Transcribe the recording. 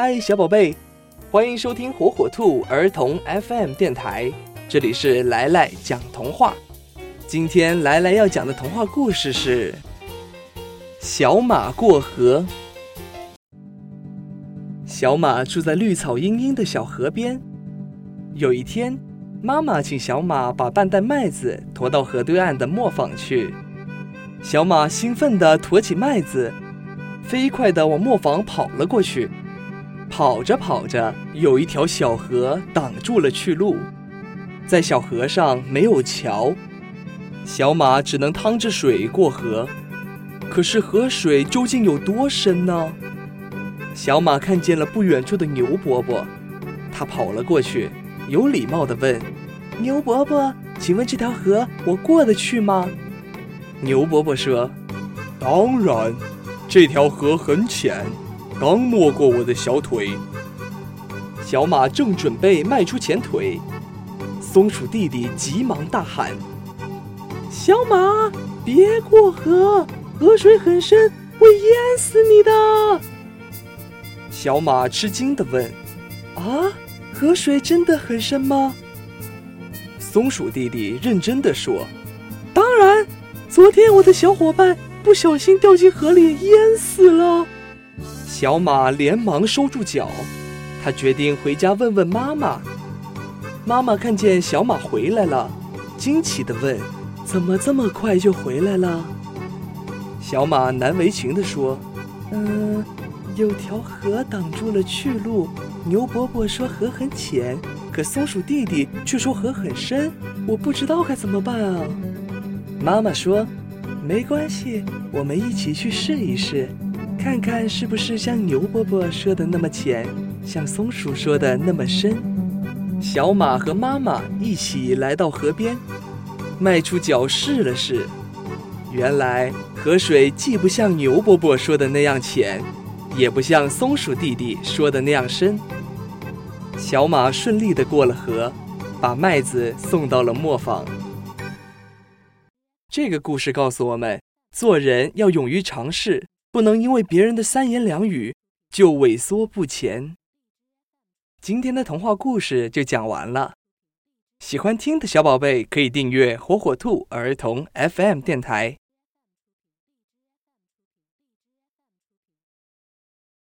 嗨，小宝贝，欢迎收听火火兔儿童 FM 电台，这里是来来讲童话。今天来来要讲的童话故事是《小马过河》。小马住在绿草茵茵的小河边。有一天，妈妈请小马把半袋麦子驮到河对岸的磨坊去。小马兴奋地驮起麦子，飞快地往磨坊跑了过去。跑着跑着，有一条小河挡住了去路，在小河上没有桥，小马只能趟着水过河。可是河水究竟有多深呢？小马看见了不远处的牛伯伯，他跑了过去，有礼貌地问：“牛伯伯，请问这条河我过得去吗？”牛伯伯说：“当然，这条河很浅。”刚没过我的小腿，小马正准备迈出前腿，松鼠弟弟急忙大喊：“小马，别过河，河水很深，会淹死你的！”小马吃惊地问：“啊，河水真的很深吗？”松鼠弟弟认真地说：“当然，昨天我的小伙伴不小心掉进河里，淹死了。”小马连忙收住脚，他决定回家问问妈妈。妈妈看见小马回来了，惊奇地问：“怎么这么快就回来了？”小马难为情地说：“嗯，有条河挡住了去路。牛伯伯说河很浅，可松鼠弟弟却说河很深，我不知道该怎么办啊。”妈妈说：“没关系，我们一起去试一试。”看看是不是像牛伯伯说的那么浅，像松鼠说的那么深。小马和妈妈一起来到河边，迈出脚试了试。原来河水既不像牛伯伯说的那样浅，也不像松鼠弟弟说的那样深。小马顺利的过了河，把麦子送到了磨坊。这个故事告诉我们，做人要勇于尝试。不能因为别人的三言两语就萎缩不前。今天的童话故事就讲完了，喜欢听的小宝贝可以订阅火火兔儿童 FM 电台。